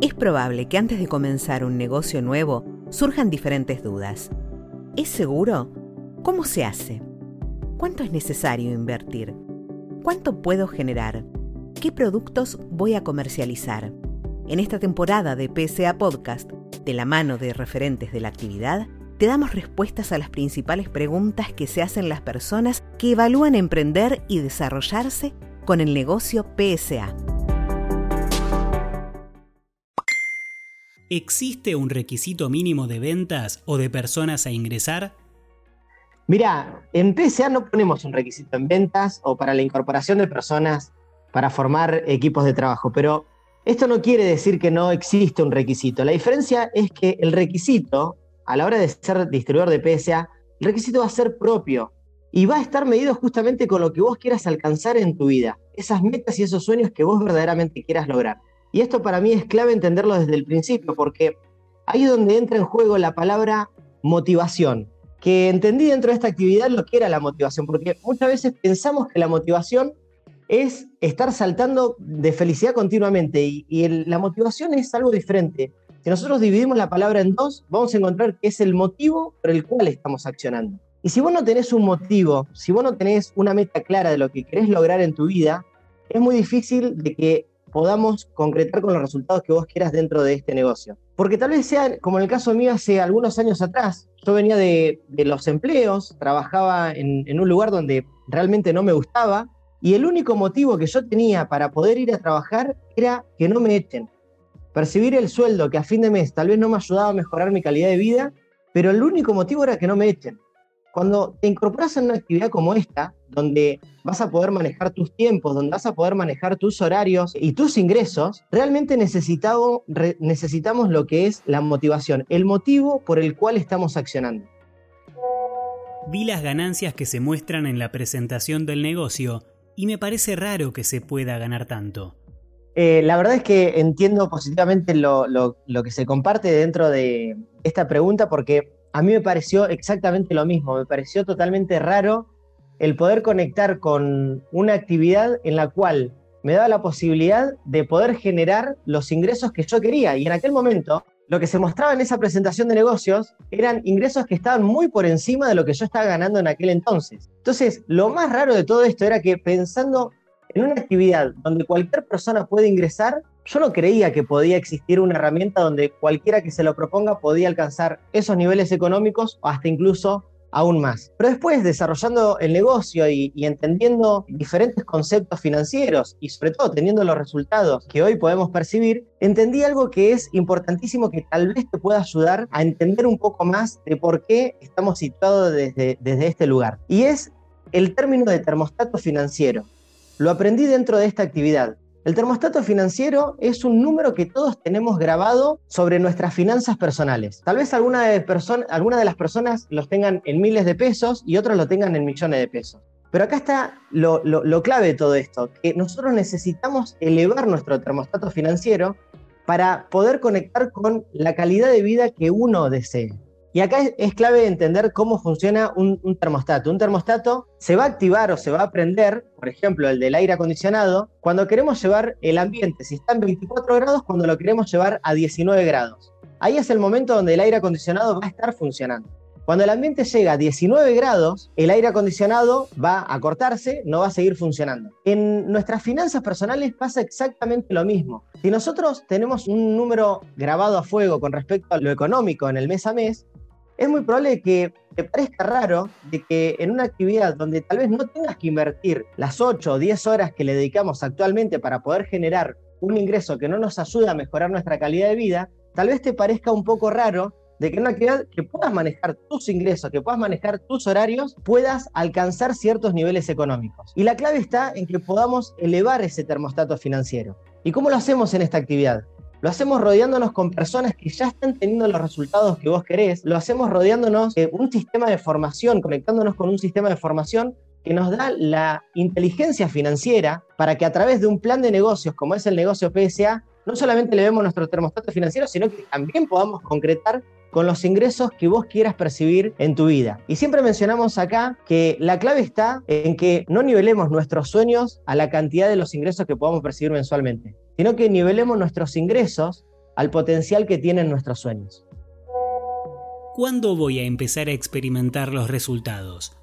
Es probable que antes de comenzar un negocio nuevo surjan diferentes dudas. ¿Es seguro? ¿Cómo se hace? ¿Cuánto es necesario invertir? ¿Cuánto puedo generar? ¿Qué productos voy a comercializar? En esta temporada de PSA Podcast, de la mano de referentes de la actividad, te damos respuestas a las principales preguntas que se hacen las personas que evalúan emprender y desarrollarse con el negocio PSA. ¿Existe un requisito mínimo de ventas o de personas a ingresar? Mira, en PSA no ponemos un requisito en ventas o para la incorporación de personas para formar equipos de trabajo, pero esto no quiere decir que no existe un requisito. La diferencia es que el requisito, a la hora de ser distribuidor de PSA, el requisito va a ser propio y va a estar medido justamente con lo que vos quieras alcanzar en tu vida, esas metas y esos sueños que vos verdaderamente quieras lograr. Y esto para mí es clave entenderlo desde el principio, porque ahí es donde entra en juego la palabra motivación, que entendí dentro de esta actividad lo que era la motivación, porque muchas veces pensamos que la motivación es estar saltando de felicidad continuamente y, la motivación es algo diferente. Si nosotros dividimos la palabra en dos, vamos a encontrar que es el motivo por el cual estamos accionando. Y si vos no tenés un motivo, si vos no tenés una meta clara de lo que querés lograr en tu vida, es muy difícil de que podamos concretar con los resultados que vos quieras dentro de este negocio. Porque tal vez sea, como en el caso mío hace algunos años atrás, yo venía de, los empleos, trabajaba en, en un lugar donde realmente no me gustaba, y el único motivo que yo tenía para poder ir a trabajar era que no me echen. Percibir el sueldo que a fin de mes tal vez no me ayudaba a mejorar mi calidad de vida, pero el único motivo era que no me echen. Cuando te incorporas en una actividad como esta, donde vas a poder manejar tus tiempos, donde vas a poder manejar tus horarios y tus ingresos, realmente necesitamos, necesitamos lo que es la motivación, el motivo por el cual estamos accionando. Vi las ganancias que se muestran en la presentación del negocio y me parece raro que se pueda ganar tanto. Eh, la verdad es que entiendo positivamente lo, lo que se comparte dentro de esta pregunta porque a mí me pareció exactamente lo mismo, me pareció totalmente raro el poder conectar con una actividad en la cual me daba la posibilidad de poder generar los ingresos que yo quería. Y en aquel momento, lo que se mostraba en esa presentación de negocios eran ingresos que estaban muy por encima de lo que yo estaba ganando en aquel entonces. Entonces, lo más raro de todo esto era que pensando en una actividad donde cualquier persona puede ingresar, yo no creía que podía existir una herramienta donde cualquiera que se lo proponga podía alcanzar esos niveles económicos o hasta incluso aún más. Pero después, desarrollando el negocio y, entendiendo diferentes conceptos financieros y sobre todo teniendo los resultados que hoy podemos percibir, entendí algo que es importantísimo que tal vez te pueda ayudar a entender un poco más de por qué estamos situados desde, desde este lugar. Y es el término de termostato financiero. Lo aprendí dentro de esta actividad. El termostato financiero es un número que todos tenemos grabado sobre nuestras finanzas personales. Tal vez alguna de, las personas los tengan en miles de pesos y otros lo tengan en millones de pesos. Pero acá está lo, lo clave de todo esto, que nosotros necesitamos elevar nuestro termostato financiero para poder conectar con la calidad de vida que uno desee. Y acá es, clave entender cómo funciona un, termostato. Un termostato se va a activar o se va a prender, por ejemplo, el del aire acondicionado, cuando queremos llevar el ambiente, si está en 24 grados, cuando lo queremos llevar a 19 grados. Ahí es el momento donde el aire acondicionado va a estar funcionando. Cuando el ambiente llega a 19 grados, el aire acondicionado va a cortarse, no va a seguir funcionando. En nuestras finanzas personales pasa exactamente lo mismo. Si nosotros tenemos un número grabado a fuego con respecto a lo económico en el mes a mes, es muy probable que te parezca raro de que en una actividad donde tal vez no tengas que invertir las 8 o 10 horas que le dedicamos actualmente para poder generar un ingreso que no nos ayuda a mejorar nuestra calidad de vida, tal vez te parezca un poco raro de que en una actividad que puedas manejar tus ingresos, que puedas manejar tus horarios, puedas alcanzar ciertos niveles económicos. Y la clave está en que podamos elevar ese termostato financiero. ¿Y cómo lo hacemos en esta actividad? Lo hacemos rodeándonos con personas que ya están teniendo los resultados que vos querés. Lo hacemos rodeándonos de un sistema de formación, conectándonos con un sistema de formación que nos da la inteligencia financiera para que a través de un plan de negocios como es el negocio PSA, no solamente le vemos nuestro termostato financiero, sino que también podamos concretar con los ingresos que vos quieras percibir en tu vida. Y siempre mencionamos acá que la clave está en que no nivelemos nuestros sueños a la cantidad de los ingresos que podamos percibir mensualmente, sino que nivelemos nuestros ingresos al potencial que tienen nuestros sueños. ¿Cuándo voy a empezar a experimentar los resultados?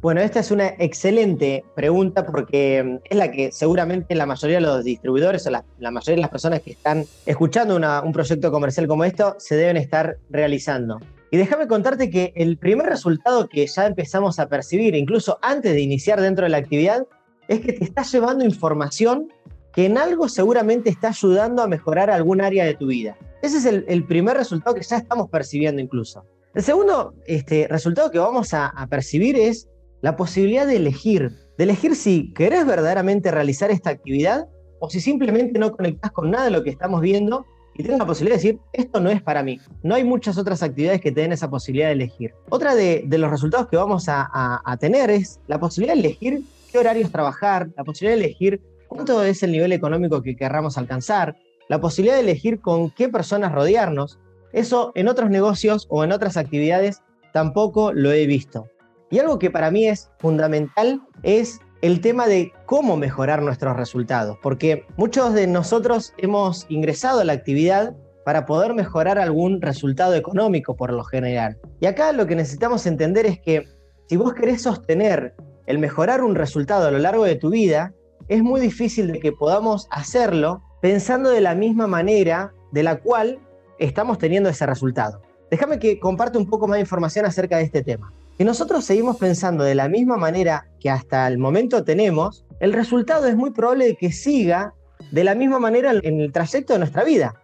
Bueno, esta es una excelente pregunta porque mm, es la que seguramente la mayoría de los distribuidores o la, mayoría de las personas que están escuchando un proyecto comercial como esto se deben estar realizando. Y déjame contarte que el primer resultado que ya empezamos a percibir, incluso antes de iniciar dentro de la actividad, es que te estás llevando información que en algo seguramente está ayudando a mejorar algún área de tu vida. Ese es el, primer resultado que ya estamos percibiendo incluso. El segundo este, resultado que vamos a percibir es la posibilidad de elegir, de elegir si querés verdaderamente realizar esta actividad o si simplemente no conectás con nada de lo que estamos viendo y tienes la posibilidad de decir, esto no es para mí. No hay muchas otras actividades que te den esa posibilidad de elegir. Otra de, los resultados que vamos a, tener es la posibilidad de elegir qué horarios trabajar, la posibilidad de elegir cuánto es el nivel económico que querramos alcanzar, la posibilidad de elegir con qué personas rodearnos. Eso en otros negocios o en otras actividades tampoco lo he visto. Y algo que para mí es fundamental es el tema de cómo mejorar nuestros resultados, porque muchos de nosotros hemos ingresado a la actividad para poder mejorar algún resultado económico por lo general. Y acá lo que necesitamos entender es que si vos querés sostener el mejorar un resultado a lo largo de tu vida, es muy difícil de que podamos hacerlo pensando de la misma manera de la cual estamos teniendo ese resultado. Déjame que comparte un poco más de información acerca de este tema. Si nosotros seguimos pensando de la misma manera que hasta el momento tenemos, el resultado es muy probable que siga de la misma manera en el trayecto de nuestra vida.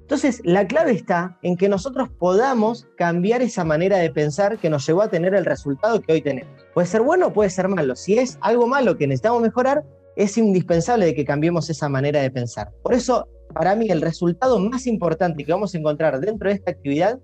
Entonces, la clave está en que nosotros podamos cambiar esa manera de pensar que nos llevó a tener el resultado que hoy tenemos. Puede ser bueno o puede ser malo. Si es algo malo que necesitamos mejorar, es indispensable de que cambiemos esa manera de pensar. Por eso, para mí, el resultado más importante que vamos a encontrar dentro de esta actividad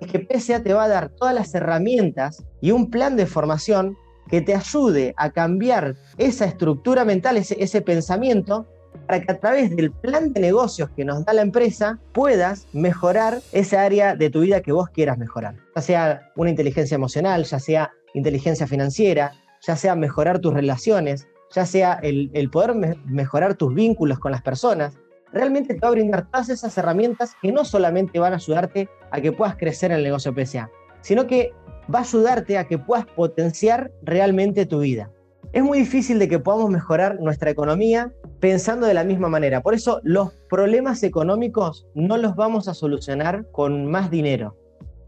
es que PSA te va a dar todas las herramientas y un plan de formación que te ayude a cambiar esa estructura mental, ese, pensamiento, para que a través del plan de negocios que nos da la empresa puedas mejorar esa área de tu vida que vos quieras mejorar. Ya sea una inteligencia emocional, ya sea inteligencia financiera, ya sea mejorar tus relaciones, ya sea el, poder mejorar tus vínculos con las personas, realmente te va a brindar todas esas herramientas que no solamente van a ayudarte a que puedas crecer en el negocio PSA, sino que va a ayudarte a que puedas potenciar realmente tu vida. Es muy difícil de que podamos mejorar nuestra economía pensando de la misma manera. Por eso los problemas económicos no los vamos a solucionar con más dinero.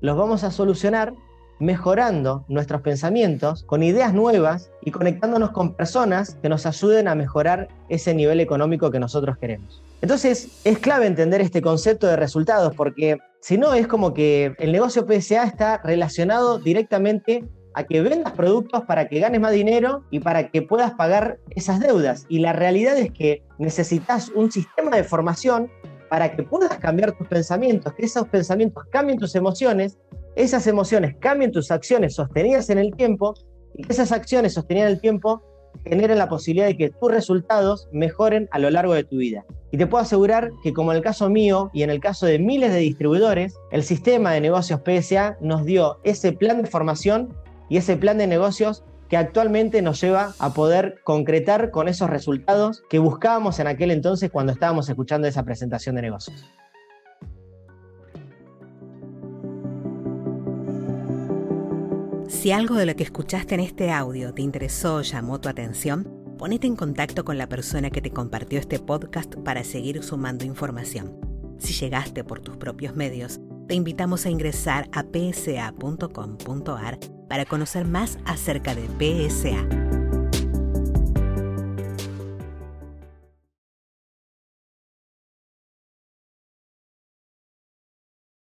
Los vamos a solucionar mejorando nuestros pensamientos con ideas nuevas y conectándonos con personas que nos ayuden a mejorar ese nivel económico que nosotros queremos. Entonces, es clave entender este concepto de resultados porque si no es como que el negocio PSA está relacionado directamente a que vendas productos para que ganes más dinero y para que puedas pagar esas deudas. Y la realidad es que necesitas un sistema de formación para que puedas cambiar tus pensamientos, que esos pensamientos cambien tus emociones, esas emociones cambien tus acciones sostenidas en el tiempo y que esas acciones sostenidas en el tiempo generen la posibilidad de que tus resultados mejoren a lo largo de tu vida. Y te puedo asegurar que como en el caso mío y en el caso de miles de distribuidores, el sistema de negocios PSA nos dio ese plan de formación y ese plan de negocios que actualmente nos lleva a poder concretar con esos resultados que buscábamos en aquel entonces cuando estábamos escuchando esa presentación de negocios. Si algo de lo que escuchaste en este audio te interesó o llamó tu atención, ponete en contacto con la persona que te compartió este podcast para seguir sumando información. Si llegaste por tus propios medios, te invitamos a ingresar a psa.com.ar para conocer más acerca de PSA